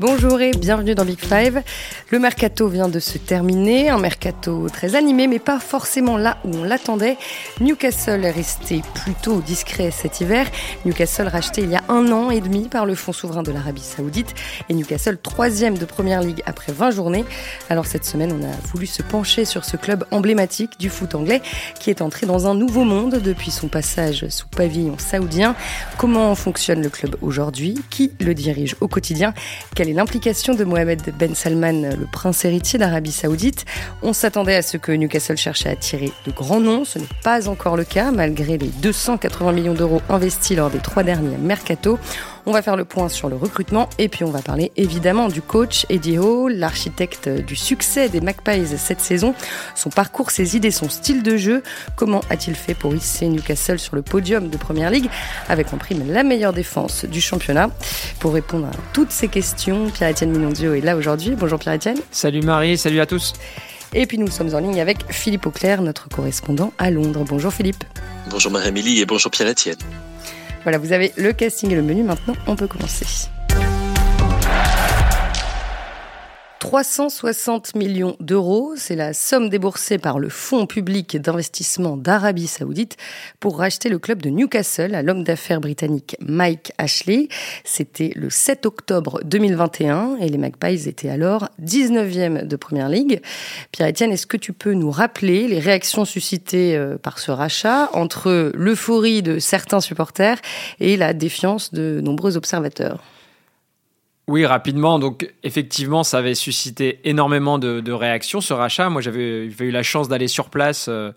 Bonjour et bienvenue dans Big Five. Le mercato vient de se terminer, un mercato très animé mais pas forcément là où on l'attendait. Newcastle est resté plutôt discret cet hiver. Newcastle racheté il y a un an et demi par le fonds souverain de l'Arabie Saoudite et Newcastle troisième de Première Ligue après 20 journées. Alors cette semaine on a voulu se pencher sur ce club emblématique du foot anglais qui est entré dans un nouveau monde depuis son passage sous pavillon saoudien. Comment fonctionne le club aujourd'hui? Qui le dirige au quotidien? L'implication de Mohamed Ben Salman, le prince héritier d'Arabie Saoudite. On s'attendait à ce que Newcastle cherche à attirer de grands noms. Ce n'est pas encore le cas, malgré les 280 millions d'euros investis lors des trois derniers mercato. On va faire le point sur le recrutement et puis on va parler évidemment du coach Eddie Hall, l'architecte du succès des Magpies cette saison, son parcours, ses idées, son style de jeu. Comment a-t-il fait pour hisser Newcastle sur le podium de Première Ligue avec en prime la meilleure défense du championnat? Pour répondre à toutes ces questions, Pierre-Etienne Minondio est là aujourd'hui. Bonjour Pierre-Etienne. Salut Marie, salut à tous. Et puis nous sommes en ligne avec Philippe Auclair, notre correspondant à Londres. Bonjour Philippe. Bonjour Marie-Amélie et bonjour Pierre-Etienne. Voilà, vous avez le casting et le menu. Maintenant, on peut commencer. 360 millions d'euros, c'est la somme déboursée par le Fonds public d'investissement d'Arabie saoudite pour racheter le club de Newcastle à l'homme d'affaires britannique Mike Ashley. C'était le 7 octobre 2021 et les Magpies étaient alors 19e de Première Ligue. Pierre-Etienne, est-ce que tu peux nous rappeler les réactions suscitées euh, par ce rachat entre l'euphorie de certains supporters et la défiance de nombreux observateurs? Oui, rapidement. Donc, effectivement, ça avait suscité énormément de, réactions, ce rachat. Moi, j'avais eu la chance d'aller sur place euh,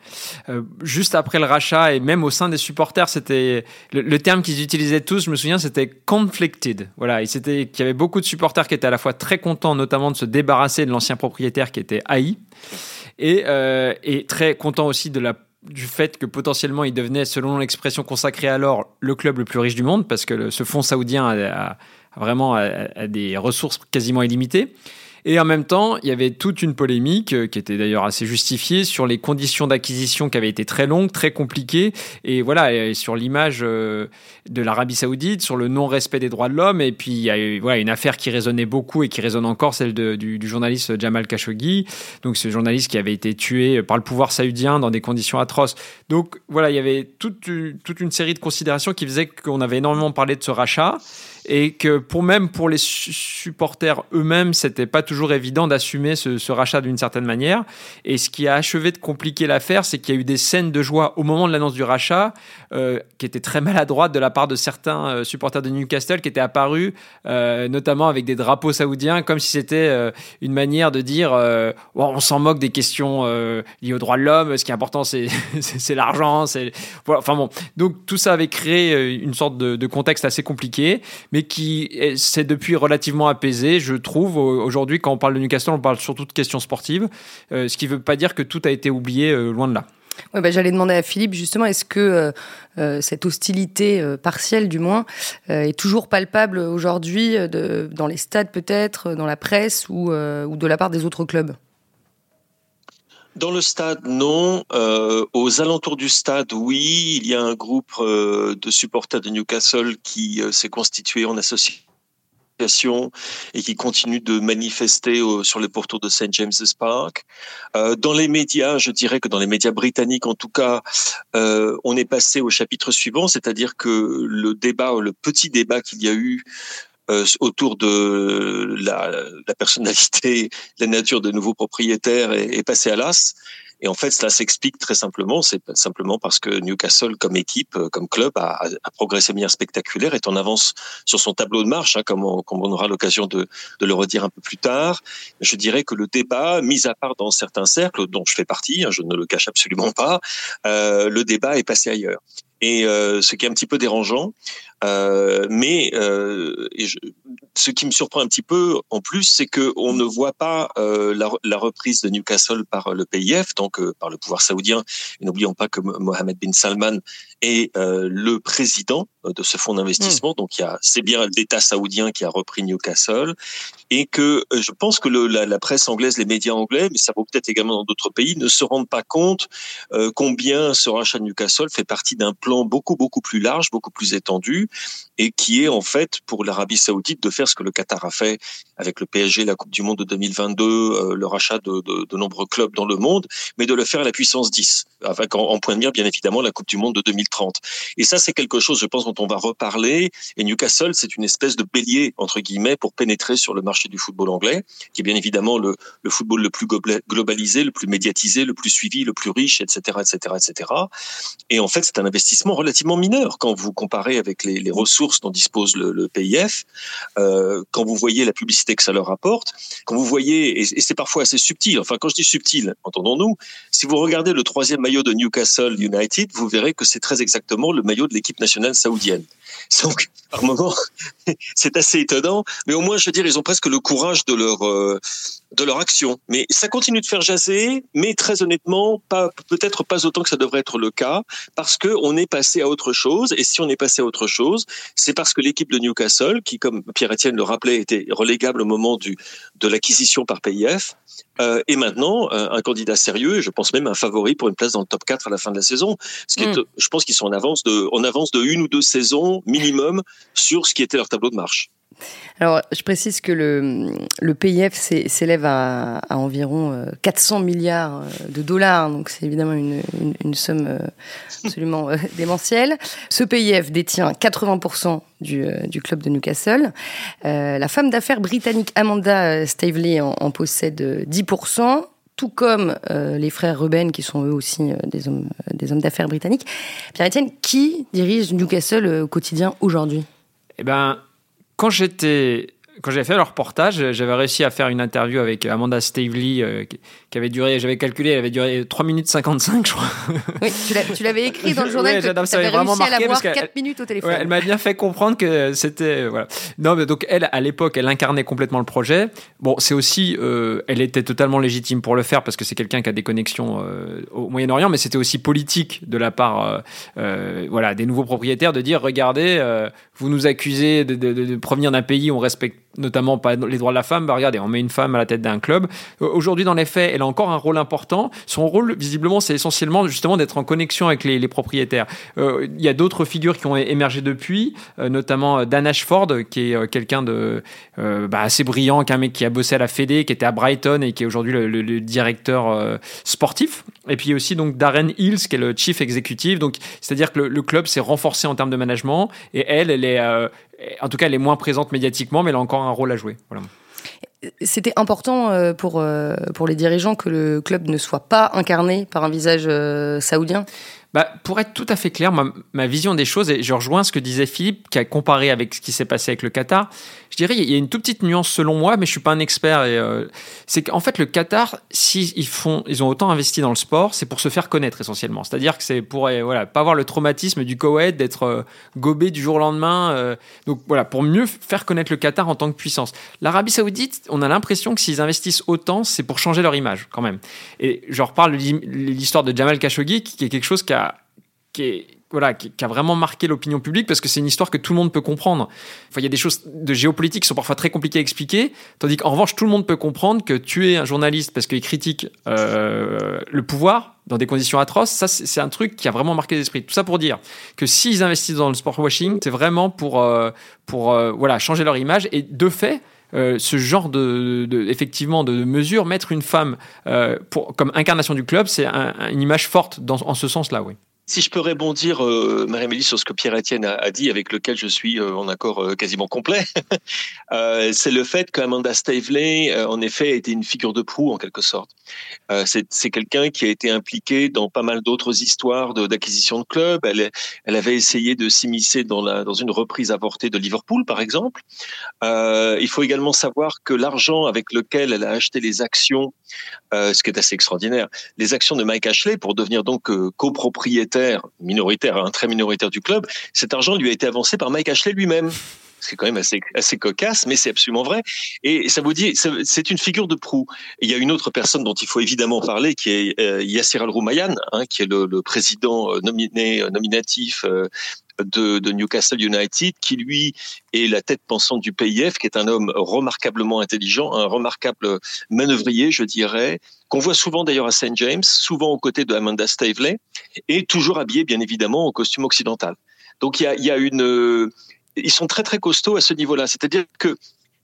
euh, juste après le rachat et même au sein des supporters, c'était le, terme qu'ils utilisaient tous, je me souviens, c'était conflicted. Voilà, il qu'il y avait beaucoup de supporters qui étaient à la fois très contents, notamment de se débarrasser de l'ancien propriétaire qui était haï, et, euh, et très contents aussi de la du fait que potentiellement il devenait, selon l'expression consacrée alors, le club le plus riche du monde, parce que ce fonds saoudien a, vraiment à, des ressources quasiment illimitées. Et en même temps, il y avait toute une polémique, euh, qui était d'ailleurs assez justifiée, sur les conditions d'acquisition qui avaient été très longues, très compliquées, et voilà, sur l'image euh, de l'Arabie Saoudite, sur le non-respect des droits de l'homme, et puis il y a eu, voilà, une affaire qui résonnait beaucoup et qui résonne encore, celle du, journaliste Jamal Khashoggi, donc ce journaliste qui avait été tué par le pouvoir saoudien dans des conditions atroces. Donc voilà, il y avait toute, toute une série de considérations qui faisaient qu'on avait énormément parlé de ce rachat et que pour même pour les supporters eux-mêmes, c'était pas toujours évident d'assumer ce, rachat d'une certaine manière. Et ce qui a achevé de compliquer l'affaire, c'est qu'il y a eu des scènes de joie au moment de l'annonce du rachat euh, qui étaient très maladroites de la part de certains euh, supporters de Newcastle qui étaient apparus, euh, notamment avec des drapeaux saoudiens, comme si c'était une manière de dire on s'en moque des questions liées aux droits de l'homme. Ce qui est important, c'est l'argent. Voilà, enfin bon, donc tout ça avait créé une sorte de contexte assez compliqué mais qui s'est depuis relativement apaisé, je trouve. Aujourd'hui, quand on parle de Newcastle, on parle surtout de questions sportives, euh, ce qui ne veut pas dire que tout a été oublié, euh, loin de là. Ouais, bah, J'allais demander à Philippe justement, est-ce que euh, cette hostilité partielle du moins est toujours palpable aujourd'hui dans les stades peut-être, dans la presse ou de la part des autres clubs? Dans le stade, non. Euh, aux alentours du stade, oui. Il y a un groupe euh, de supporters de Newcastle qui euh, s'est constitué en association et qui continue de manifester sur les pourtours de St. James's Park. dans les médias, je dirais que dans les médias britanniques, en tout cas, on est passé au chapitre suivant, c'est-à-dire que le débat, le petit débat qu'il y a eu euh, autour de la, la, personnalité, la nature de nouveaux propriétaires est, est passé à l'as. Et en fait, cela s'explique très simplement. C'est simplement parce que Newcastle, comme équipe, euh, comme club, a, a, progressé de manière spectaculaire, est en avance sur son tableau de marche, hein, comme, on, comme, on, aura l'occasion de, de, le redire un peu plus tard. Je dirais que le débat, mis à part dans certains cercles, dont je fais partie, hein, je ne le cache absolument pas, euh, le débat est passé ailleurs. Et euh, ce qui est un petit peu dérangeant, euh, mais euh, et je, ce qui me surprend un petit peu en plus, c'est que on ne voit pas la, la, reprise de Newcastle par le PIF, donc par le pouvoir saoudien. Et n'oublions pas que Mohamed bin Salman est le président de ce fonds d'investissement. Hmm. Donc, il y a, c'est bien l'État saoudien qui a repris Newcastle et que je pense que le, la, la, presse anglaise, les médias anglais, mais ça vaut peut-être également dans d'autres pays, ne se rendent pas compte combien ce rachat de Newcastle fait partie d'un plan beaucoup beaucoup plus large, beaucoup plus étendu et qui est en fait pour l'Arabie Saoudite de faire ce que le Qatar a fait avec le PSG, la Coupe du Monde de 2022, euh, le rachat de, de, nombreux clubs dans le monde, mais de le faire à la puissance 10, avec en, point de mire bien évidemment la Coupe du Monde de 2030. Et ça c'est quelque chose, je pense, dont on va reparler. Et Newcastle, c'est une espèce de bélier entre guillemets pour pénétrer sur le marché du football anglais, qui est bien évidemment le, le football le plus globalisé, le plus médiatisé, le plus suivi, le plus riche, etc., etc., etc. Et en fait, c'est un investissement relativement mineur quand vous comparez avec les, ressources dont dispose le, le PIF. Euh, quand vous voyez la publicité que ça leur apporte, quand vous voyez, et, c'est parfois assez subtil, enfin quand je dis subtil, entendons-nous, si vous regardez le troisième maillot de Newcastle United, vous verrez que c'est très exactement le maillot de l'équipe nationale saoudienne. Donc, par moment, c'est assez étonnant, mais au moins, je veux dire, ils ont presque le courage de leur euh, de leur action. Mais ça continue de faire jaser, mais très honnêtement, pas peut-être pas autant que ça devrait être le cas, parce que on est passé à autre chose. Et si on est passé à autre chose, c'est parce que l'équipe de Newcastle, qui, comme Pierre-Étienne le rappelait, était relégable au moment du de l'acquisition par PIF, euh, est maintenant euh, un candidat sérieux, et je pense même un favori pour une place dans le top 4 à la fin de la saison. Ce qui est, mm. je pense qu'ils sont en avance de, en avance de une ou deux saisons minimum sur ce qui était leur tableau de marche. Alors, je précise que le, PIF s'élève à, à, environ 400 euh, milliards euh, de dollars, donc c'est évidemment une, somme euh, absolument démentielle. Ce PIF détient 80% du, club de Newcastle. La femme d'affaires britannique Amanda Stavely en, possède 10% tout comme les frères Ruben, qui sont eux aussi des hommes, d'affaires britanniques. Pierre-Etienne, qui dirige Newcastle au quotidien aujourd'hui? Eh ben, quand j'étais quand j'avais fait le reportage, j'avais réussi à faire une interview avec Amanda Stavely euh, qui avait duré, j'avais calculé, elle avait duré 3 minutes 55, je crois. Oui, tu l'avais écrit dans le journal. Oui, que ça avait vraiment marqué à l'avoir 4 minutes au téléphone. Ouais, elle m'a bien fait comprendre que c'était. Voilà. Non, mais donc elle, à l'époque, elle incarnait complètement le projet. Bon, c'est aussi. Euh, elle était totalement légitime pour le faire parce que c'est quelqu'un qui a des connexions euh, au Moyen-Orient, mais c'était aussi politique de la part euh, voilà, des nouveaux propriétaires de dire regardez, vous nous accusez de, de, de provenir d'un pays où on respecte notamment pas les droits de la femme, bah regardez, on met une femme à la tête d'un club. Euh, aujourd'hui, dans les faits, elle a encore un rôle important. Son rôle, visiblement, c'est essentiellement justement d'être en connexion avec les, propriétaires. Euh, il y a d'autres figures qui ont émergé depuis, euh, notamment Dan Ashford, qui est quelqu'un de bah, assez brillant, qu'un mec qui a bossé à la Fédé, qui était à Brighton et qui est aujourd'hui le, directeur sportif. Et puis aussi donc Darren Hills, qui est le chief executive. Donc, c'est-à-dire que le, le club s'est renforcé en termes de management et elle, elle est en tout cas, elle est moins présente médiatiquement, mais elle a encore un rôle à jouer. Voilà. C'était important euh, pour, euh, pour les dirigeants que le club ne soit pas incarné par un visage euh, saoudien bah, pour être tout à fait clair, ma, ma, vision des choses, et je rejoins ce que disait Philippe, qui a comparé avec ce qui s'est passé avec le Qatar, je dirais il y a une toute petite nuance selon moi, mais je suis pas un expert. Et euh, c'est qu'en fait le Qatar, ils font, ils ont autant investi dans le sport, c'est pour se faire connaître essentiellement. C'est-à-dire que c'est pour euh, voilà pas avoir le traumatisme du Koweït, d'être euh, gobé du jour au lendemain. Euh, donc voilà, pour mieux faire connaître le Qatar en tant que puissance. L'Arabie Saoudite, on a l'impression que s'ils investissent autant, c'est pour changer leur image quand même. Et je reparle l'histoire de Jamal Khashoggi, qui est quelque chose qui a qui est voilà, qui, a vraiment marqué l'opinion publique parce que c'est une histoire que tout le monde peut comprendre. Enfin, il y a des choses de géopolitique qui sont parfois très compliquées à expliquer, tandis qu'en revanche, tout le monde peut comprendre que tuer un journaliste parce qu'il critique euh, le pouvoir dans des conditions atroces, ça, c'est un truc qui a vraiment marqué l'esprit. Tout ça pour dire que s'ils investissent dans le sport washing, c'est vraiment pour, euh, pour euh, voilà, changer leur image et de fait, ce genre de, de, effectivement de mesure, mettre une femme pour, comme incarnation du club, c'est un, une image forte dans, en ce sens-là, oui. Si je peux rebondir, euh, Marie-Mélie, sur ce que Pierre-Étienne a, a, dit, avec lequel je suis euh, en accord euh, quasiment complet, c'est le fait qu'Amanda Stavely, euh, en effet, a été une figure de proue, en quelque sorte. C'est quelqu'un qui a été impliqué dans pas mal d'autres histoires d'acquisition de, clubs. Elle, avait essayé de s'immiscer dans, dans une reprise avortée de Liverpool, par exemple. il faut également savoir que l'argent avec lequel elle a acheté les actions, ce qui est assez extraordinaire, les actions de Mike Ashley pour devenir donc copropriétaire minoritaire, un hein, très minoritaire du club, cet argent lui a été avancé par Mike Ashley lui-même. c'est quand même assez, cocasse, mais c'est absolument vrai. Et ça vous dit, c'est une figure de proue. il y a une autre personne dont il faut évidemment parler, qui est euh, Yasser Al-Roumayan, hein, qui est le, le, président euh, nominé, euh, nominatif euh, de, Newcastle United, qui lui est la tête pensante du PIF, qui est un homme remarquablement intelligent, un remarquable manœuvrier, je dirais, qu'on voit souvent d'ailleurs à St. James, souvent aux côtés de Amanda Stavely, et toujours habillé bien évidemment en costume occidental. Donc il y a, y a une, ils sont très très costauds à ce niveau-là. C'est-à-dire que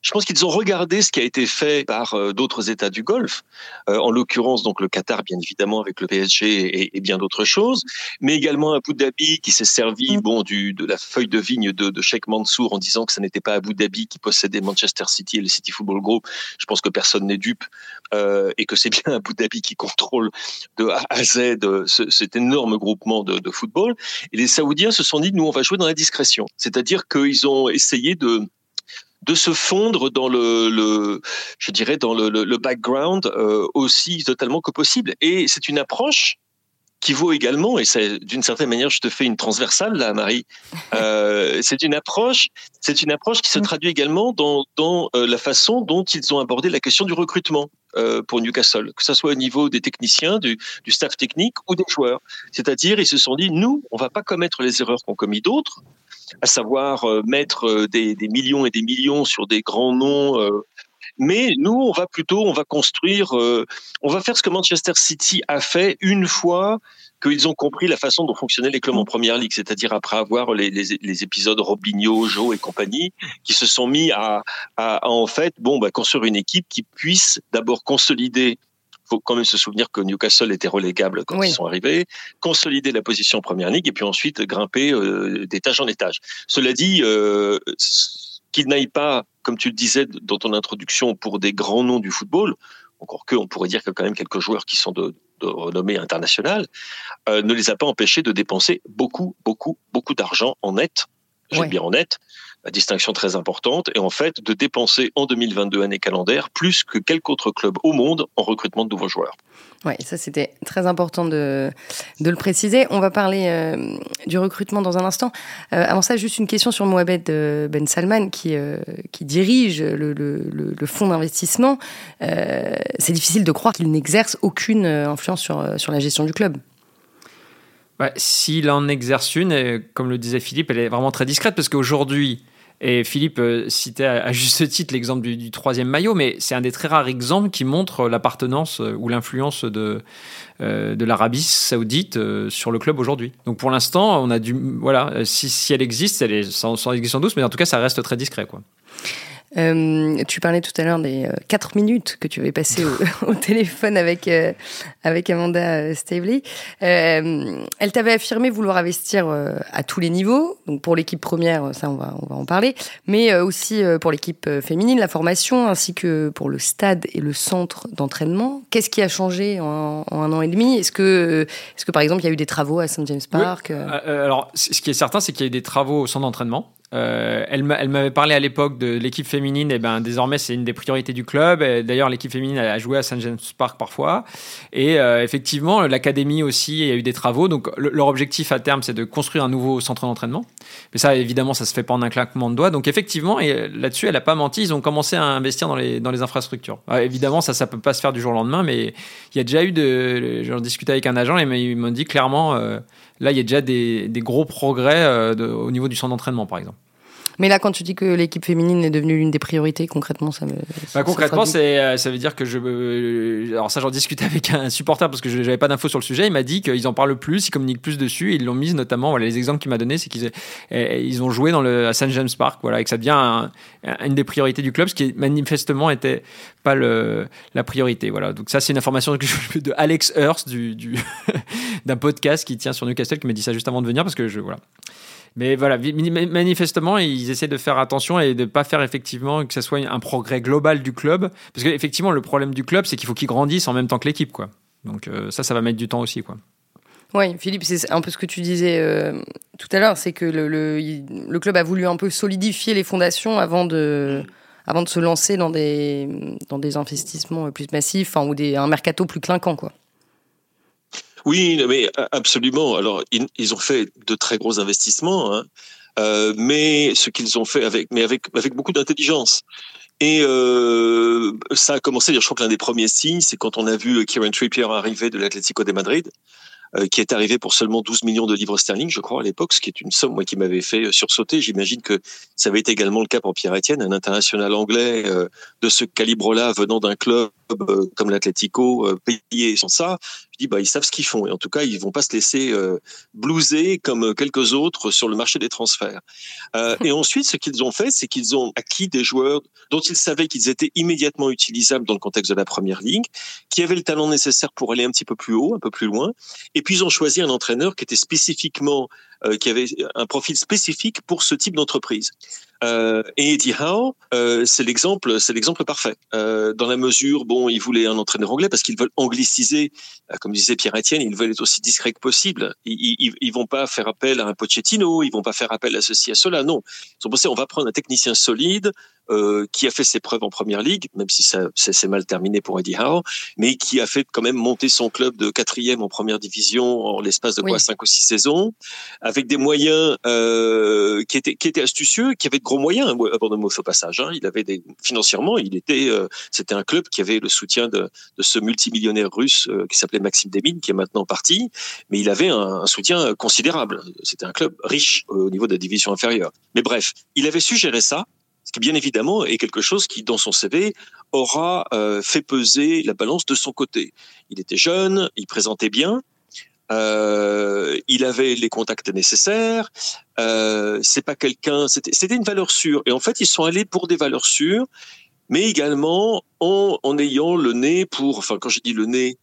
je pense qu'ils ont regardé ce qui a été fait par euh, d'autres États du Golfe, euh, en l'occurrence donc le Qatar bien évidemment avec le PSG et, et bien d'autres choses, mais également Abu Dhabi qui s'est servi mm. bon du de la feuille de vigne de, de Sheikh Mansour en disant que ce n'était pas Abu Dhabi qui possédait Manchester City et le City Football Group. Je pense que personne n'est dupe euh, et que c'est bien Abu Dhabi qui contrôle de A à Z ce, cet énorme groupement de, de football. Et les Saoudiens se sont dit nous on va jouer dans la discrétion, c'est-à-dire qu'ils ont essayé de de se fondre dans le, le je dirais dans le, le, background euh, aussi totalement que possible. Et c'est une approche qui vaut également, et c'est d'une certaine manière, je te fais une transversale là, Marie. Euh, c'est une approche, c'est une approche qui se traduit également dans, dans euh, la façon dont ils ont abordé la question du recrutement euh, pour Newcastle, que ce soit au niveau des techniciens, du, du staff technique ou des joueurs. C'est-à-dire, ils se sont dit, nous, on va pas commettre les erreurs qu'ont commis d'autres à savoir euh, mettre euh, des, millions et des millions sur des grands noms. Euh, mais nous, on va plutôt, on va construire, on va faire ce que Manchester City a fait une fois qu'ils ont compris la façon dont fonctionnaient les clubs en première ligue, c'est-à-dire après avoir les, les, épisodes Robinho, Joe et compagnie, qui se sont mis à en fait, bon, bah, construire une équipe qui puisse d'abord consolider faut quand même se souvenir que Newcastle était relégable quand ils sont arrivés, consolider la position en première ligue et puis ensuite grimper euh, d'étage en étage. Cela dit, euh, qu'il n'aille pas, comme tu le disais dans ton introduction, pour des grands noms du football, encore que on pourrait dire qu'il y a quand même quelques joueurs qui sont de, de renommée internationale, euh, ne les a pas empêchés de dépenser beaucoup, beaucoup, beaucoup d'argent en net, j'ai bien en net, distinction très importante, et en fait de dépenser en 2022 année calendaire plus que quelque autre club au monde en recrutement de nouveaux joueurs. Oui, ça c'était très important de, de le préciser. On va parler euh, du recrutement dans un instant. Euh, avant ça, juste une question sur Mohamed euh, Ben Salman qui, qui dirige le, le, fonds d'investissement. C'est difficile de croire qu'il n'exerce aucune influence sur, sur la gestion du club. Bah, S'il en exerce une, comme le disait Philippe, elle est vraiment très discrète parce qu'aujourd'hui, et Philippe euh, citait à, juste titre l'exemple du, troisième maillot, mais c'est un des très rares exemples qui montre l'appartenance euh, ou l'influence de, euh, de l'Arabie saoudite sur le club aujourd'hui. Donc pour l'instant, on a du... Voilà, si, si elle existe, elle est sans, sans, sans douce, mais en tout cas, ça reste très discret. Quoi. Euh, tu parlais tout à l'heure des euh, 4 minutes que tu avais passées au, au, téléphone avec, euh, avec Amanda euh, Stavely. Euh, elle t'avait affirmé vouloir investir à tous les niveaux. Donc pour l'équipe première, ça on va, on va en parler, mais aussi pour l'équipe féminine, la formation, ainsi que pour le stade et le centre d'entraînement. Qu'est-ce qui a changé en, en, un an et demi? Est-ce que, est-ce que par exemple il y a eu des travaux à St James Park oui. Alors ce qui est certain, c'est qu'il y a eu des travaux au centre d'entraînement. Euh, elle m'avait parlé à l'époque de l'équipe féminine, et ben désormais c'est une des priorités du club. D'ailleurs, l'équipe féminine a joué à St James Park parfois. Et euh, effectivement, l'académie aussi, il y a eu des travaux. Donc le, leur objectif à terme, c'est de construire un nouveau centre d'entraînement. Mais ça, évidemment, ça se fait pas en un claquement de doigts. Donc effectivement, et là-dessus, elle a pas menti. Ils ont commencé à investir dans les dans les infrastructures. Évidemment, ça, ça peut pas se faire du jour au lendemain, mais il y a déjà eu de. J'en discutais avec un agent et il m'a dit clairement. Euh, là, il y a déjà des, des gros progrès euh, au niveau du centre d'entraînement, par exemple. Mais là, quand tu dis que l'équipe féminine est devenue l'une des priorités, concrètement, ça me. Bah, concrètement, c'est, euh, ça veut dire que je. Euh, alors, ça, j'en discutais avec un supporter parce que j'avais pas d'infos sur le sujet. Il m'a dit qu'ils en parlent plus, ils communiquent plus dessus. Ils l'ont mise notamment. Voilà, les exemples qu'il m'a donné, c'est qu'ils ils ont joué dans le, à St. James Park. Voilà, et que ça devient un, une des priorités du club, ce qui manifestement était pas le, la priorité. Voilà. Donc, ça, c'est une information de Alex Hurst, du, du d'un podcast qui tient sur Newcastle, qui m'a dit ça juste avant de venir parce que je. Voilà. Mais voilà, manifestement, ils essaient de faire attention et de ne pas faire effectivement que ce soit un progrès global du club. Parce qu'effectivement, le problème du club, c'est qu'il faut qu'il grandisse en même temps que l'équipe. quoi. Donc euh, ça, ça va mettre du temps aussi. quoi. Oui, Philippe, c'est un peu ce que tu disais euh, tout à l'heure, c'est que le, le, club a voulu un peu solidifier les fondations avant de, avant de se lancer dans des, dans des investissements plus massifs enfin, ou des, un mercato plus clinquant. Quoi. Oui, mais absolument. Alors, ils, ils, ont fait de très gros investissements. Hein. Euh, mais ce qu'ils ont fait avec, mais avec, avec beaucoup d'intelligence. Et euh, ça a commencé, je crois que l'un des premiers signes, c'est quand on a vu Kieran Trippier arriver de l'Atlético de Madrid. Euh, qui est arrivé pour seulement 12 millions de livres sterling, je crois, à l'époque, ce qui est une somme moi, qui m'avait fait euh, sursauter. J'imagine que ça avait été également le cas pour Pierre Etienne, un international anglais euh, de ce calibre-là, venant d'un club comme l'Atlético, payé sans ça. Je dis, bah, ils savent ce qu'ils font. Et en tout cas, ils vont pas se laisser blouser comme quelques autres sur le marché des transferts. et ensuite, ce qu'ils ont fait, c'est qu'ils ont acquis des joueurs dont ils savaient qu'ils étaient immédiatement utilisables dans le contexte de la première ligue, qui avaient le talent nécessaire pour aller un petit peu plus haut, un peu plus loin, et puis ils ont choisi un entraîneur qui était spécifiquement, euh, qui avait un profil spécifique pour ce type d'entreprise. Euh, et Eddie Howe, euh, c'est l'exemple, c'est l'exemple parfait. Euh, dans la mesure, bon, ils voulaient un entraîneur anglais parce qu'ils veulent angliciser, euh, comme disait Pierre Etienne, ils veulent être aussi discrets que possible. Ils, ils, ils, vont pas faire appel à un Pochettino, ils vont pas faire appel à ceci à cela. Non, ils ont pensé, on va prendre un technicien solide, euh, qui a fait ses preuves en première ligue, même si ça c'est mal terminé pour Eddie Howe, mais qui a fait quand même monter son club de quatrième en première division en l'espace de quoi cinq ou six saisons, avec des moyens euh, qui étaient qui étaient astucieux, qui avaient de gros moyens. À Bournemouth au passage, hein. il avait des financièrement, il était euh, c'était un club qui avait le soutien de, de ce multimillionnaire russe euh, qui s'appelait Maxime Demine, qui est maintenant parti, mais il avait un, un soutien considérable. C'était un club riche au niveau de la division inférieure. Mais bref, il avait su gérer ça ce qui bien évidemment est quelque chose qui, dans son CV, aura euh, fait peser la balance de son côté. Il était jeune, il présentait bien, euh, il avait les contacts nécessaires. Euh, c'est pas quelqu'un, c'était une valeur sûre. Et en fait, ils sont allés pour des valeurs sûres, mais également en, en ayant le nez pour, enfin, quand je dis le nez,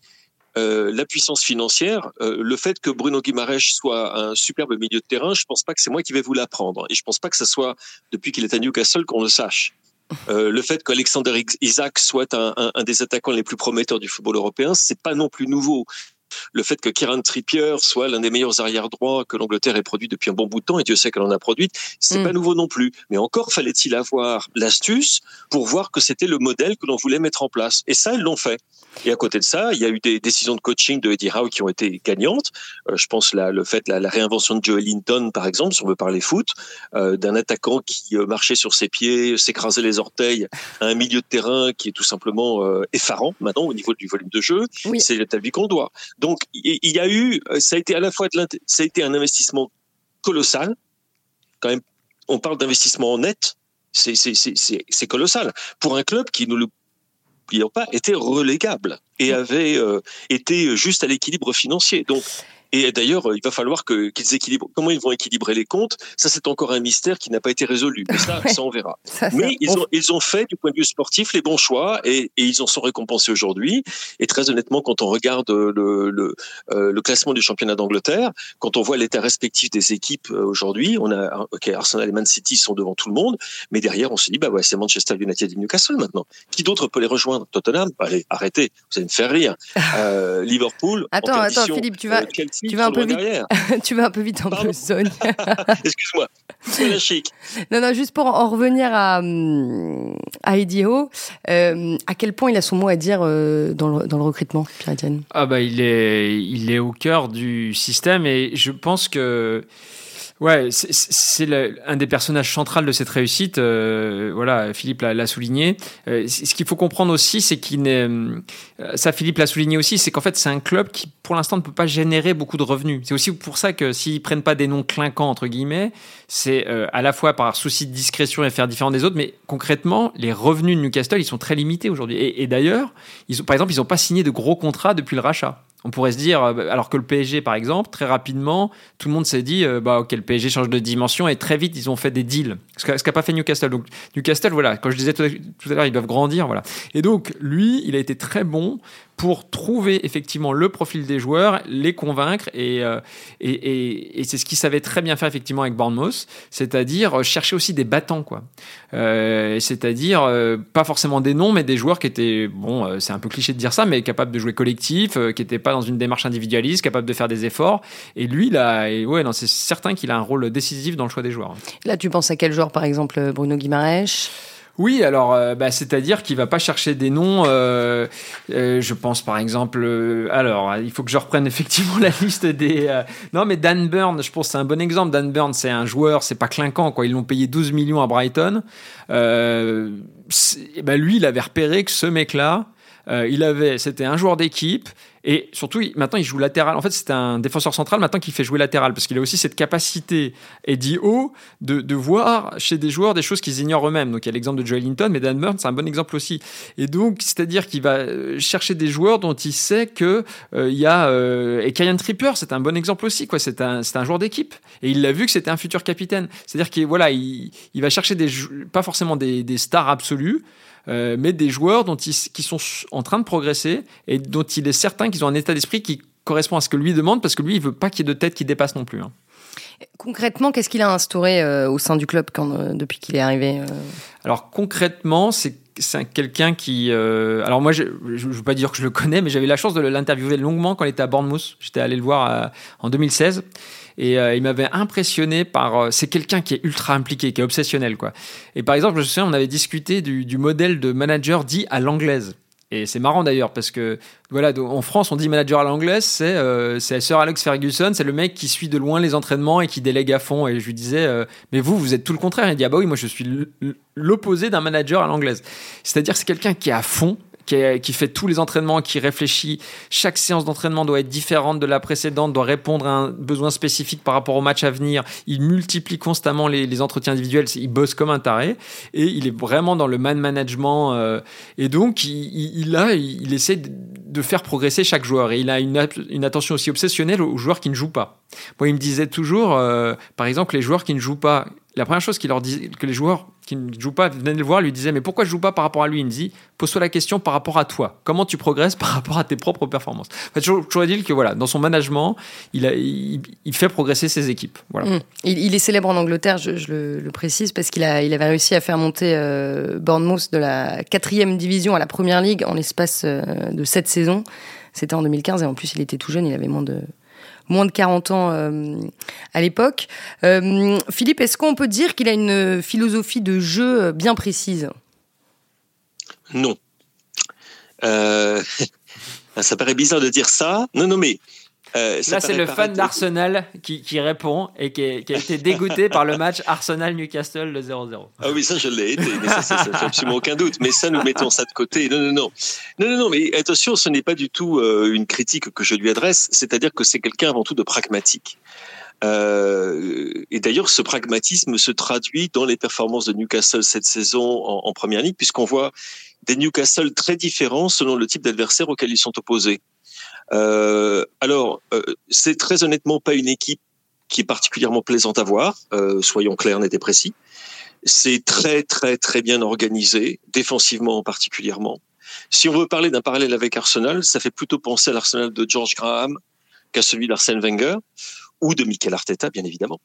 euh, la puissance financière, euh, le fait que Bruno Guimaraes soit un superbe milieu de terrain, je pense pas que c'est moi qui vais vous l'apprendre. Et je pense pas que ce soit depuis qu'il est à Newcastle qu'on le sache. Euh, le fait qu'Alexander Isaac soit un, un, un, des attaquants les plus prometteurs du football européen, c'est pas non plus nouveau le fait que Kieran Trippier soit l'un des meilleurs arrière droits que l'Angleterre ait produit depuis un bon bout de temps, et Dieu sait qu'elle en a produit, c'est mm. pas nouveau non plus. Mais encore fallait-il avoir l'astuce pour voir que c'était le modèle que l'on voulait mettre en place. Et ça, ils l'ont fait. Et à côté de ça, il y a eu des décisions de coaching de Eddie Howe qui ont été gagnantes. Euh, je pense là, le fait la, la, réinvention de Joe Linton, par exemple, si on veut parler foot, euh, d'un attaquant qui euh, marchait sur ses pieds, s'écrasait les orteils, à un milieu de terrain qui est tout simplement euh, effarant maintenant au niveau du volume de jeu. Oui. C'est l'établi qu'on doit. Donc il y a eu, euh, ça a été à la fois de ça a été un investissement colossal. Quand même, on parle d'investissement net, c'est colossal pour un club qui ne le pas été relégable et avait euh, été juste à l'équilibre financier. Donc et d'ailleurs, il va falloir que, qu'ils équilibrent. Comment ils vont équilibrer les comptes Ça, c'est encore un mystère qui n'a pas été résolu. Mais ça, ça on verra. Ça, Mais ils ont, ils ont fait, du point de vue sportif, les bons choix et, et ils en sont récompensés aujourd'hui. Et très honnêtement, quand on regarde le, le, euh, le classement du championnat d'Angleterre, quand on voit l'état respectif des équipes euh, aujourd'hui, on a, ok, Arsenal et Man City sont devant tout le monde, mais derrière, on se dit, bah ouais, c'est Manchester United et Newcastle maintenant. Qui d'autre peut les rejoindre? Tottenham? Allez, arrêtez, vous allez me faire rire. Euh, Liverpool. Attends, attends, Philippe, tu vas. Tu vas un peu vite. tu vas un peu vite en besogne. Excuse-moi. C'est la chic. Non, non, juste pour en revenir à, à Eddie Ho, euh, à quel point il a son mot à dire euh, dans, le, dans le recrutement, Pierre Etienne? Ah bah il est, il est au cœur du système et je pense que Ouais, c'est un des personnages centraux de cette réussite. Euh, voilà, Philippe l'a souligné. Euh, ce qu'il faut comprendre aussi, c'est qu'il n'est. Euh, ça, Philippe l'a souligné aussi, c'est qu'en fait, c'est un club qui, pour l'instant, ne peut pas générer beaucoup de revenus. C'est aussi pour ça que s'ils prennent pas des noms clinquants entre guillemets, c'est à la fois par souci de discrétion et faire différent des autres, mais concrètement, les revenus de Newcastle, ils sont très limités aujourd'hui. Et, et d'ailleurs, par exemple, ils n'ont pas signé de gros contrats depuis le rachat. On pourrait se dire, euh, alors que le PSG, par exemple, très rapidement, tout le monde s'est dit, euh, bah, ok, le PSG change de dimension et très vite, ils ont fait des deals. Ce qu'a pas fait Newcastle. Donc, Newcastle, voilà, quand je disais tout à l'heure, ils doivent grandir, voilà. Et donc, lui, il a été très bon pour trouver effectivement le profil des joueurs, les convaincre et, euh, et, et, et c'est ce qu'il savait très bien faire effectivement avec Bournemouth, c'est-à-dire chercher aussi des battants quoi. Euh, c'est-à-dire euh, pas forcément des noms mais des joueurs qui étaient bon, euh, c'est un peu cliché de dire ça mais capables de jouer collectif, euh, qui n'étaient pas dans une démarche individualiste, capables de faire des efforts et lui là et ouais c'est certain qu'il a un rôle décisif dans le choix des joueurs. Là tu penses à quel joueur par exemple Bruno Guimaraes Oui, alors, euh, bah, c'est-à-dire qu'il va pas chercher des noms. Euh, euh, je pense par exemple. alors, il faut que je reprenne effectivement la liste des. non, mais Dan Burn, je pense c'est un bon exemple. Dan Burn, c'est un joueur, c'est pas clinquant quoi. Ils l'ont payé 12 millions à Brighton. Bah, lui, il avait repéré que ce mec-là, il avait, c'était un joueur d'équipe et surtout, maintenant, il joue latéral. En fait, c'est un défenseur central maintenant qui fait jouer latéral parce qu'il a aussi cette capacité, Eddie O, de, voir chez des joueurs des choses qu'ils ignorent eux-mêmes. Donc, il y a l'exemple de Joel Linton, mais Dan Burn, c'est un bon exemple aussi. Et donc, c'est-à-dire qu'il va euh, chercher des joueurs dont il sait que euh, il y a. Euh, et Kyan Tripper, c'est un bon exemple aussi. quoi. C'est un, un joueur d'équipe. Et il l'a vu que c'était un futur capitaine. C'est-à-dire qu'il voilà, il, il va chercher des, pas forcément des, des stars absolues, euh, mais des joueurs dont qui sont en train de progresser et dont il est certain qu'ils ont un état d'esprit qui correspond à ce que lui demande, parce que lui, il veut pas qu'il y ait de tête qui dépasse non plus. Hein. Concrètement, qu'est-ce qu'il a instauré euh, au sein du club quand, euh, depuis qu'il est arrivé Alors concrètement, c'est c'est quelqu'un qui. alors moi, je ne veux pas dire que je le connais, mais j'avais la chance de l'interviewer longuement quand il était à Bournemouth. J'étais allé le voir en 2016. Et euh, il m'avait impressionné par. Euh, c'est quelqu'un qui est ultra impliqué, qui est obsessionnel, quoi. Et par exemple, je me souviens, on avait discuté du, modèle de manager dit à l'anglaise. Et c'est marrant d'ailleurs parce que voilà, en France, on dit manager à l'anglaise, c'est euh, Sir Alex Ferguson, c'est le mec qui suit de loin les entraînements et qui délègue à fond. Et je lui disais, euh, mais vous, vous êtes tout le contraire. Il dit, ah bah oui, moi je suis l'opposé d'un manager à l'anglaise. C'est-à-dire, c'est quelqu'un qui est à fond, qui, fait tous les entraînements, qui réfléchit. Chaque séance d'entraînement doit être différente de la précédente, doit répondre à un besoin spécifique par rapport au match à venir. Il multiplie constamment les, entretiens individuels, il bosse comme un taré et il est vraiment dans le man management. Euh, et donc, il, il, a, il, essaie de faire progresser chaque joueur et il a une, une attention aussi obsessionnelle aux joueurs qui ne jouent pas. Moi, il me disait toujours, euh, par exemple, les joueurs qui ne jouent pas, la première chose qu'il leur que les joueurs qui ne jouent pas venaient le voir, lui disaient Mais pourquoi je joue pas par rapport à lui Il me dit Pose-toi la question par rapport à toi. Comment tu progresses par rapport à tes propres performances? En fait, J'aurais dit que voilà, dans son management, il, fait progresser ses équipes. Voilà. Mmh. Il, est célèbre en Angleterre, je, le, précise, parce qu'il avait réussi à faire monter euh, Bournemouth de la quatrième division à la première ligue en l'espace euh, de sept saisons. C'était en 2015 et en plus, il était tout jeune, il avait moins de moins de 40 ans euh, à l'époque. Euh, Philippe, est-ce qu'on peut dire qu'il a une philosophie de jeu euh, bien précise? Non. ça paraît bizarre de dire ça. Non, non, mais euh, Là, c'est le fan d'Arsenal qui, qui, répond et qui, qui, a été dégoûté par le match Arsenal-Newcastle, le 0-0. Ah oui, ça, je l'ai été, mais ça, ça, fait absolument aucun doute. Mais ça, nous mettons ça de côté. Non, non, non. Non, non, non, mais attention, ce n'est pas du tout euh, une critique que je lui adresse, c'est-à-dire que c'est quelqu'un avant tout de pragmatique. Euh, et d'ailleurs, ce pragmatisme se traduit dans les performances de Newcastle cette saison en, en première ligue, puisqu'on voit des Newcastle très différents selon le type d'adversaire auquel ils sont opposés. Euh, alors, euh, c'est très honnêtement pas une équipe qui est particulièrement plaisante à voir, euh, soyons clairs, net et précis. C'est très très très bien organisé, défensivement particulièrement. Si on veut parler d'un parallèle avec Arsenal, ça fait plutôt penser à l'Arsenal de George Graham qu'à celui d'Arsène Wenger ou de Mikel Arteta, bien évidemment.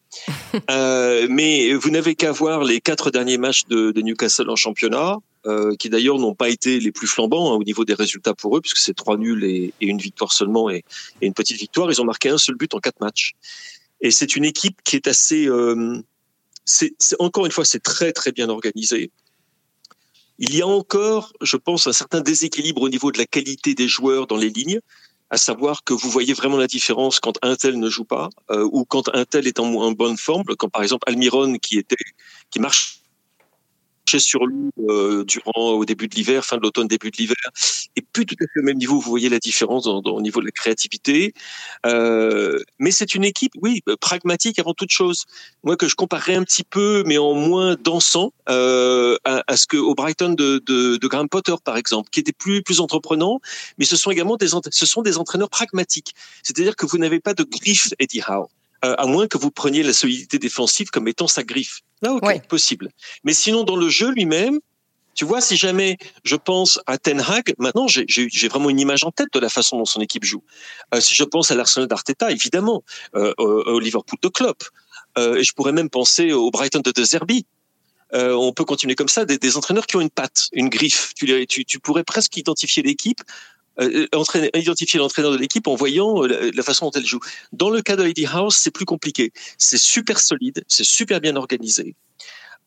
euh, mais vous n'avez qu'à voir les quatre derniers matchs de, de Newcastle en championnat. Euh, qui d'ailleurs n'ont pas été les plus flambants hein, au niveau des résultats pour eux, puisque c'est trois nuls et, une victoire seulement et, une petite victoire. Ils ont marqué un seul but en quatre matchs. Et c'est une équipe qui est assez, euh, c'est, encore une fois, c'est très très bien organisé. Il y a encore, je pense, un certain déséquilibre au niveau de la qualité des joueurs dans les lignes, à savoir que vous voyez vraiment la différence quand un tel ne joue pas euh, ou quand un tel est en, en bonne forme, quand par exemple Almiron qui était qui marche sur lui euh, durant au début de l'hiver, fin de l'automne, début de l'hiver, et plus tout à fait au même niveau. Vous voyez la différence au niveau de la créativité. Euh, mais c'est une équipe, oui, euh, pragmatique avant toute chose. Moi que je comparerais un petit peu, mais en moins dansant, euh, à, à, ce que au Brighton de, de, de Graham Potter par exemple, qui était plus plus entreprenant, mais ce sont également des ce sont des entraîneurs pragmatiques. C'est-à-dire que vous n'avez pas de griffe Eddie Howe. Euh, à moins que vous preniez la solidité défensive comme étant sa griffe. Là, ok, possible. Mais sinon, dans le jeu lui-même, tu vois, si jamais je pense à Ten Hag, maintenant j'ai vraiment une image en tête de la façon dont son équipe joue. Euh, si je pense à l'Arsenal d'Arteta, évidemment, euh, au, Liverpool de Klopp, euh, et je pourrais même penser au Brighton de De Zerbi. Euh, on peut continuer comme ça, des, des, entraîneurs qui ont une patte, une griffe. Tu, tu, tu pourrais presque identifier l'équipe euh, identifier l'entraîneur de l'équipe en voyant euh, la, façon dont elle joue. Dans le cas de Lady House, c'est plus compliqué. C'est super solide, c'est super bien organisé.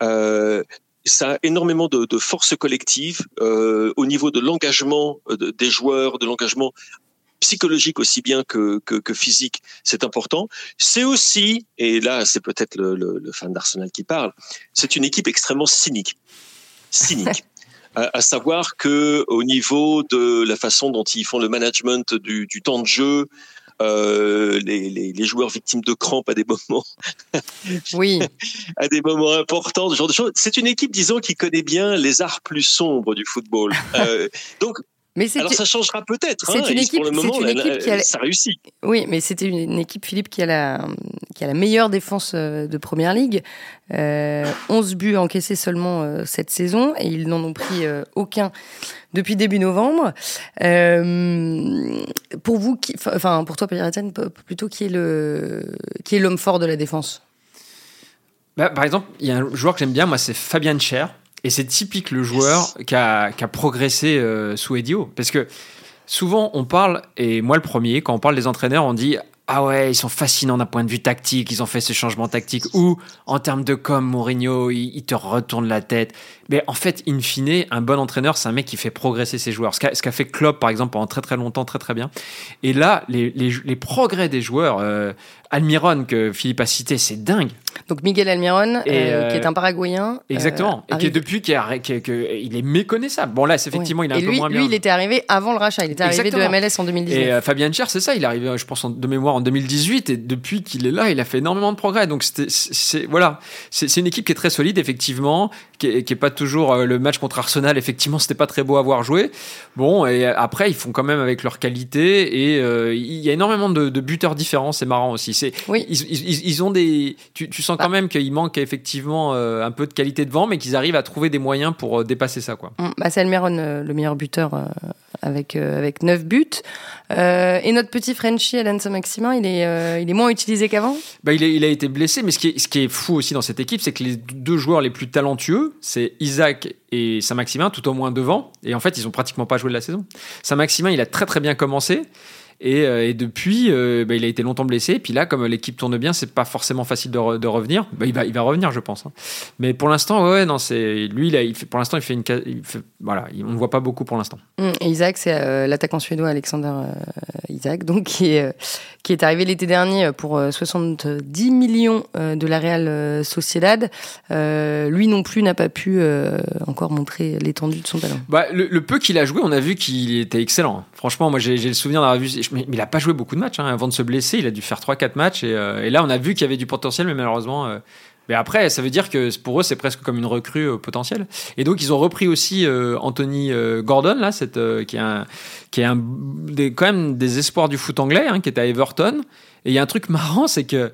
Euh, ça a énormément de, de force collective euh, au niveau de l'engagement des joueurs, de l'engagement psychologique aussi bien que, que, que physique, c'est important. C'est aussi, et là c'est peut-être le, le, le, fan d'Arsenal qui parle, c'est une équipe extrêmement cynique. Cynique. à, à, savoir que au niveau de la façon dont ils font le management du, du temps de jeu, euh, les, les, les, joueurs victimes de crampes à des moments, oui, à des moments importants, ce genre de choses. C'est une équipe, disons, qui connaît bien les arts plus sombres du football. Euh, donc mais Alors ça changera peut-être. C'est hein, une équipe, pour le moment, une équipe qui a, ça réussit. Oui, mais c'était une, équipe Philippe qui a la qui a la meilleure défense euh, de première ligue. Euh, 11 buts encaissés seulement euh, cette saison et ils n'en ont pris euh, aucun depuis début novembre. Euh, pour vous, qui, enfin pour toi, Pierre plutôt qui est le qui est l'homme fort de la défense? Bah, Par exemple, il y a un joueur que j'aime bien, moi, c'est Fabien Cher. Et c'est typique le joueur qui a, progressé euh, sous Edio. Parce que souvent, on parle, et moi le premier, quand on parle des entraîneurs, on dit ah ouais, ils sont fascinants d'un point de vue tactique, ils ont fait ce changement tactique. Ou en termes de com, Mourinho, il, il, te retourne la tête. Mais en fait, in fine, un bon entraîneur, c'est un mec qui fait progresser ses joueurs. Ce qu'a, fait Klopp, par exemple, pendant très très longtemps, très très bien. Et là, les, les, les progrès des joueurs, euh, Almiron, que Philippe a cité, c'est dingue. Donc Miguel Almiron, et euh, qui est un Paraguayen. Exactement. Euh, et qui est depuis qu'il est, il est méconnaissable. Bon là, effectivement, oui. il est un et peu lui, moins lui, bien. il était arrivé avant le rachat. Il était arrivé Exactement. de MLS en 2019. Et euh, Fabien Cher, c'est ça. Il est arrivé, je pense, en, de mémoire en 2018. Et depuis qu'il est là, il a fait énormément de progrès. Donc c'est voilà, c'est une équipe qui est très solide, effectivement, qui est, qui est pas toujours le match contre Arsenal. Effectivement, c'était pas très beau à voir jouer. Bon, et après, ils font quand même avec leur qualité. Et euh, il y a énormément de, de buteurs différents. C'est marrant aussi. C'est oui. ils, ils, ils, ont des. Tu, tu sens bah. quand même qu'il manque effectivement euh, un peu de qualité devant, mais qu'ils arrivent à trouver des moyens pour euh, dépasser ça, quoi. Bah, c'est Almiron, euh, le meilleur buteur avec avec 9 buts. et notre petit Frenchie, Alan Saint-Maximin, il est il est moins utilisé qu'avant? Bah, il, il a été blessé, mais ce qui est ce qui est fou aussi dans cette équipe, c'est que les deux joueurs les plus talentueux, c'est Isaac et Saint-Maximin, tout au moins devant. Et en fait, ils ont pratiquement pas joué de la saison. Saint-Maximin, il a très très bien commencé. Et, euh, et, depuis, euh, bah, il a été longtemps blessé. Et puis là, comme l'équipe tourne bien, c'est pas forcément facile de, re, de revenir. Bah, il, va, il va revenir, je pense. Hein. Mais pour l'instant, ouais, non, c'est lui. Il fait, pour l'instant, il fait une, il fait, voilà, on ne voit pas beaucoup pour l'instant. Mmh, Isaac, c'est euh, l'attaquant suédois Alexander Isaac, donc qui est qui est arrivé l'été dernier pour 70 millions de la Real Sociedad. lui non plus n'a pas pu encore montrer l'étendue de son talent. Bah, le, le peu qu'il a joué, on a vu qu'il était excellent. Franchement, moi, j'ai le souvenir d'avoir vu mais il n'a pas joué beaucoup de matchs. Hein. Avant de se blesser, il a dû faire 3-4 matchs. Et, euh, et, là, on a vu qu'il y avait du potentiel, mais malheureusement. Euh, mais après, ça veut dire que pour eux, c'est presque comme une recrue euh, potentielle. Et donc, ils ont repris aussi Anthony Gordon, là, qui est, quand même des espoirs du foot anglais, hein, qui est à Everton. Et il y a un truc marrant, c'est que,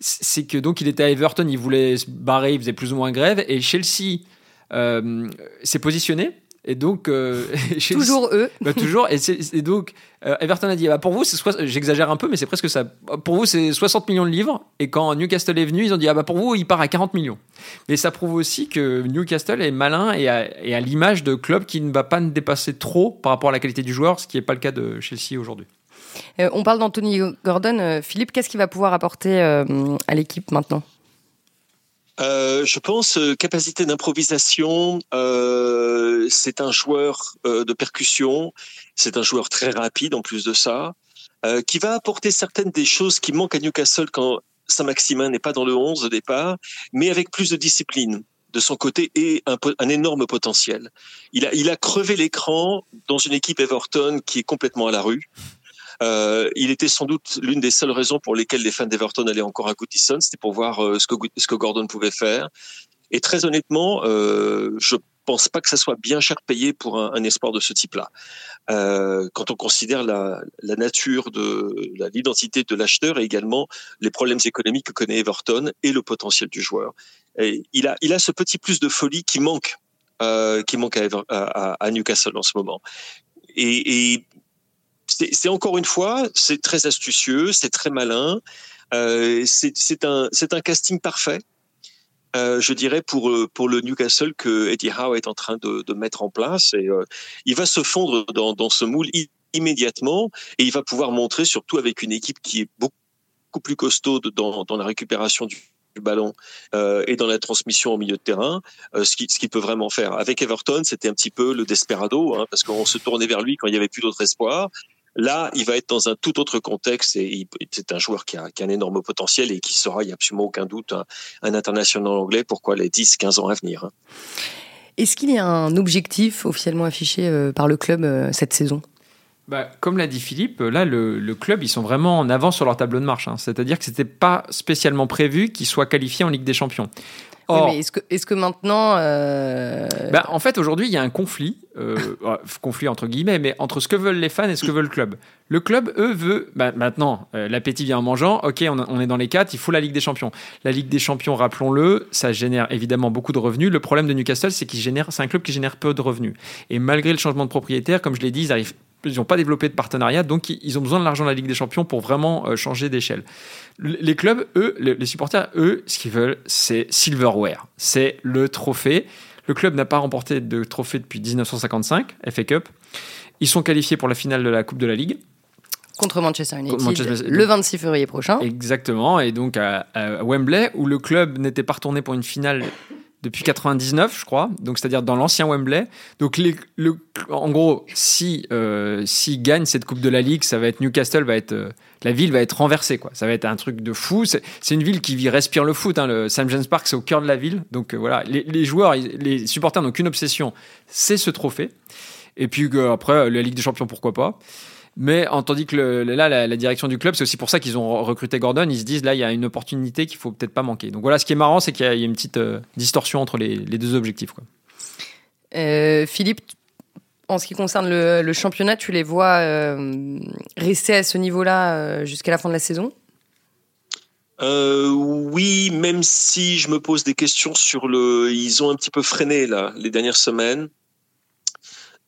c'est que donc il était à Everton, il voulait se barrer, il faisait plus ou moins grève. Et Chelsea s'est positionné et donc, euh, toujours eux. Bah, toujours. Et, et donc, euh, Everton a dit bah, pour vous, j'exagère un peu, mais c'est presque ça. Pour vous, c'est 60 millions de livres. Et quand Newcastle est venu, ils ont dit ah bah pour vous, il part à 40 millions. Mais ça prouve aussi que Newcastle est malin et à, l'image de club qui ne va pas dépasser trop par rapport à la qualité du joueur, ce qui n'est pas le cas de Chelsea aujourd'hui. Euh, on parle d'Anthony Gordon. Philippe, qu'est-ce qu'il va pouvoir apporter à l'équipe maintenant? Euh, je pense euh, capacité d'improvisation. Euh, c'est un joueur euh, de percussion. C'est un joueur très rapide en plus de ça, euh, qui va apporter certaines des choses qui manquent à Newcastle quand Saint-Maximin n'est pas dans le 11 au départ, mais avec plus de discipline de son côté et un, un énorme potentiel. Il a, il a crevé l'écran dans une équipe Everton qui est complètement à la rue. Euh, il était sans doute l'une des seules raisons pour lesquelles les fans d'Everton allaient encore à Goodison, c'était pour voir euh, ce, que, Gordon pouvait faire. Et très honnêtement, euh, je pense pas que ça soit bien cher payé pour un, espoir de ce type-là. Euh, quand on considère la, nature de l'identité de l'acheteur et également les problèmes économiques que connaît Everton et le potentiel du joueur. Il a, il a ce petit plus de folie qui manque, qui manque à, Newcastle en ce moment. Et c'est encore une fois, c'est très astucieux, c'est très malin, euh, c'est un, casting parfait. Euh, je dirais pour pour le Newcastle que Eddie Howe est en train de, mettre en place et euh, il va se fondre dans, ce moule immédiatement et il va pouvoir montrer surtout avec une équipe qui est beaucoup plus costaud dans, la récupération du ballon euh, et dans la transmission au milieu de terrain, euh, ce qu'il peut vraiment faire. Avec Everton, c'était un petit peu le desperado, hein, parce qu'on se tournait vers lui quand il n'y avait plus d'autre espoir. Là, il va être dans un tout autre contexte et c'est un joueur qui a, qui a, un énorme potentiel et qui sera, il n'y a absolument aucun doute, un, un international anglais pourquoi les 10-15 ans à venir. Hein. Est-ce qu'il y a un objectif officiellement affiché euh, par le club euh, cette saison? Bah, comme l'a dit Philippe, là, le, le, club, ils sont vraiment en avance sur leur tableau de marche. Hein. C'est-à-dire que ce n'était pas spécialement prévu qu'ils soient qualifiés en Ligue des Champions. Or, oui, mais est-ce que, est que, maintenant. Euh... Bah, en fait, aujourd'hui, il y a un conflit, euh, conflit entre guillemets, mais entre ce que veulent les fans et ce que veut le club. Le club, eux, veut. Bah, maintenant, euh, l'appétit vient en mangeant. Ok, on, on, est dans les quatre, il faut la Ligue des Champions. La Ligue des Champions, rappelons-le, ça génère évidemment beaucoup de revenus. Le problème de Newcastle, c'est qu'il génère, c'est un club qui génère peu de revenus. Et malgré le changement de propriétaire, comme je l'ai dit, ils arrivent ils n'ont pas développé de partenariat, donc ils ont besoin de l'argent de la Ligue des Champions pour vraiment euh, changer d'échelle. Les clubs, eux, les supporters, eux, ce qu'ils veulent, c'est silverware, c'est le trophée. Le club n'a pas remporté de trophée depuis 1955, FA Cup. Ils sont qualifiés pour la finale de la Coupe de la Ligue. Contre Manchester United, Manchester... le 26 février prochain. Exactement, et donc à, à Wembley, où le club n'était pas retourné pour une finale depuis 99, je crois. Donc, c'est-à-dire dans l'ancien Wembley. Donc, le, en gros, si euh, s'ils gagnent cette Coupe de la Ligue, ça va être Newcastle, va être euh, la ville va être renversée, quoi. Ça va être un truc de fou. C'est une ville qui vit, respire le foot. Hein. Le St James Park, c'est au cœur de la ville. Donc euh, voilà, les, joueurs, les supporters n'ont qu'une obsession, c'est ce trophée. Et puis après, la Ligue des Champions, pourquoi pas. Mais en tandis que le, là, la, la, direction du club, c'est aussi pour ça qu'ils ont recruté Gordon. Ils se disent là, il y a une opportunité qu'il faut peut-être pas manquer. Donc voilà, ce qui est marrant, c'est qu'il y, a une petite euh, distorsion entre les, les, deux objectifs. Quoi. Euh, Philippe, en ce qui concerne le, le championnat, tu les vois euh, rester à ce niveau-là euh, jusqu'à la fin de la saison? Euh, oui, même si je me pose des questions sur le, ils ont un petit peu freiné là les dernières semaines.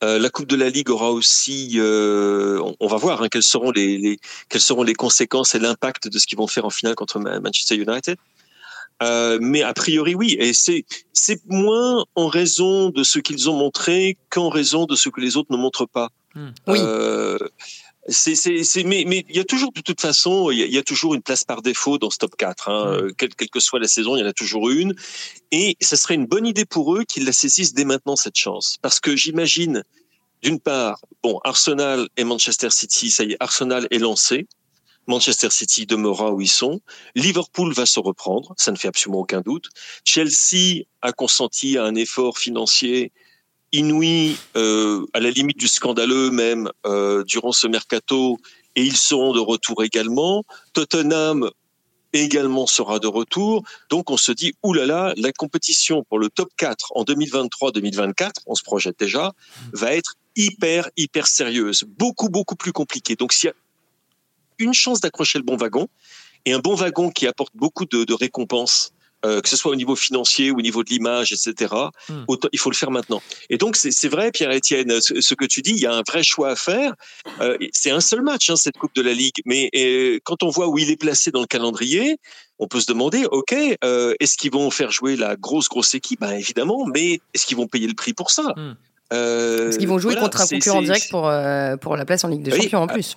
Euh, la Coupe de la Ligue aura aussi, euh, on, on, va voir hein, quelles seront les, les, quelles seront les conséquences et l'impact de ce qu'ils vont faire en finale contre Manchester United. Euh, mais a priori oui, et c'est c'est moins en raison de ce qu'ils ont montré qu'en raison de ce que les autres ne montrent pas. Mmh. Oui. C'est, c'est, c'est, mais, mais il y a toujours, de toute façon, il y a, il y a toujours une place par défaut dans ce top 4. Hein. Mmh. Quelle, quelle, que soit la saison, il y en a toujours une. Et ce serait une bonne idée pour eux qu'ils la saisissent dès maintenant, cette chance. Parce que j'imagine, d'une part, bon, Arsenal et Manchester City, ça y est, Arsenal est lancé. Manchester City demeurera où ils sont. Liverpool va se reprendre, ça ne fait absolument aucun doute. Chelsea a consenti à un effort financier inouï, euh, à la limite du scandaleux même, euh, durant ce mercato, et ils seront de retour également. Tottenham également sera de retour. Donc on se dit, oulala, la compétition pour le top 4 en 2023-2024, on se projette déjà, va être hyper, hyper sérieuse, beaucoup, beaucoup plus compliquée. Donc s'il y a une chance d'accrocher le bon wagon, et un bon wagon qui apporte beaucoup de récompenses euh, que ce soit au niveau financier ou au niveau de l'image, etc. Mm. Autant, il faut le faire maintenant. Et donc, c'est vrai, Pierre-Etienne, ce, ce, que tu dis, il y a un vrai choix à faire. Euh, c'est un seul match, hein, cette Coupe de la Ligue. Mais euh, quand on voit où il est placé dans le calendrier, on peut se demander, OK, euh, est-ce qu'ils vont faire jouer la grosse, grosse équipe? Ben, Évidemment, mais est-ce qu'ils vont payer le prix pour ça? Mm. Est-ce qu'ils vont jouer voilà, contre un concurrent direct pour, pour la place en Ligue des oui, Champions en plus?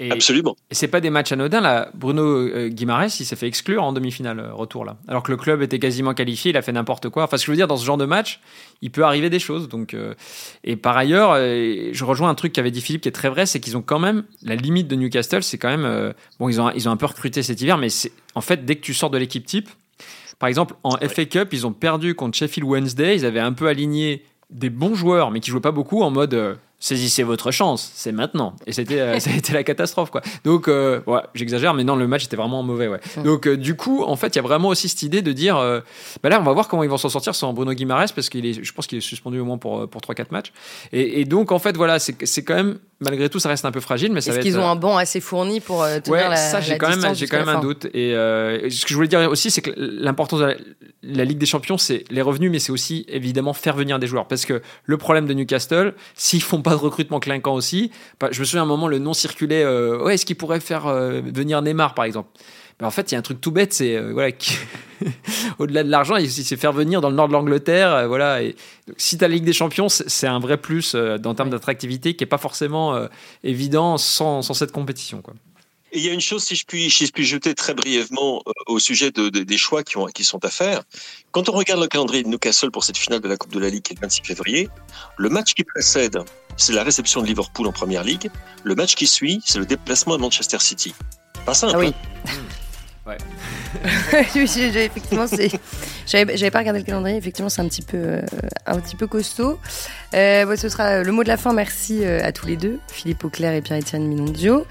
Et, Absolument. Et c'est pas des matchs anodins. Là, Bruno euh, Guimarães, il s'est fait exclure en demi-finale euh, retour là. Alors que le club était quasiment qualifié, il a fait n'importe quoi. Enfin, ce que je veux dire, dans ce genre de match, il peut arriver des choses. Donc, euh, et par ailleurs, euh, je rejoins un truc qu'avait dit Philippe qui est très vrai, c'est qu'ils ont quand même la limite de Newcastle. C'est quand même euh, bon, ils ont ils ont un peu recruté cet hiver, mais c'est en fait dès que tu sors de l'équipe type, par exemple en ouais. FA Cup, ils ont perdu contre Sheffield Wednesday. Ils avaient un peu aligné des bons joueurs, mais qui jouaient pas beaucoup en mode saisissez votre chance, c'est maintenant. Et c'était, euh, ça a été la catastrophe, quoi. Donc, euh, ouais, j'exagère, mais non, le match était vraiment mauvais, ouais. Mmh. Donc, euh, du coup, en fait, il y a vraiment aussi cette idée de dire, bah là, on va voir comment ils vont s'en sortir sans Bruno Guimaraes, parce qu'il est, je pense qu'il est suspendu au moins pour, pour 3-4 matchs. Et, et, donc, en fait, voilà, c'est, c'est quand même, malgré tout, ça reste un peu fragile, mais ça Est-ce va qu'ils être, ont un banc assez fourni pour tenir ouais, la ça, j'ai la quand même, j'ai quand même un doute. Et ce que je voulais dire aussi, c'est que l'importance de la, la Ligue des Champions, c'est les revenus, mais c'est aussi, évidemment, faire venir des joueurs. Parce que le problème de Newcastle, s'ils font pas recrutement clinquant aussi. Je me souviens à un moment, le nom circulait. Euh, ouais, est-ce qu'il pourrait faire euh, venir Neymar, par exemple? Ben, En fait, il y a un truc tout bête, c'est euh, voilà, au-delà de l'argent, c'est faire venir dans le nord de l'Angleterre. Euh, voilà. Et, donc, si tu as la Ligue des Champions, c'est un vrai plus euh, en termes d'attractivité qui n'est pas forcément évident sans, sans, cette compétition. Quoi. Et il y a une chose, si je puis, si je puis jeter très brièvement euh, au sujet de, des choix qui, ont, qui sont à faire. Quand on regarde le calendrier de Newcastle pour cette finale de la Coupe de la Ligue, qui est le 26 février, le match qui précède, c'est la réception de Liverpool en Première Ligue. Le match qui suit, c'est le déplacement à Manchester City. Pas simple. Ah oui. Hein Ouais. effectivement, j'avais pas regardé le calendrier. Effectivement, c'est un petit peu, euh, un petit peu costaud. Euh, ce sera le mot de la fin. Merci euh, à tous les deux, Philippe Auclair et Pierre-Étienne Minondio.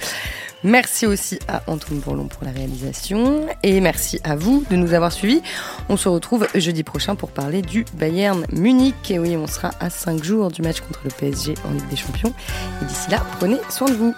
Merci aussi à Antoine Bourlon pour la réalisation et merci à vous de nous avoir suivis. On se retrouve jeudi prochain pour parler du Bayern Munich. Et oui, on sera à 5 jours du match contre le PSG en Ligue des Champions. Et d'ici là, prenez soin de vous.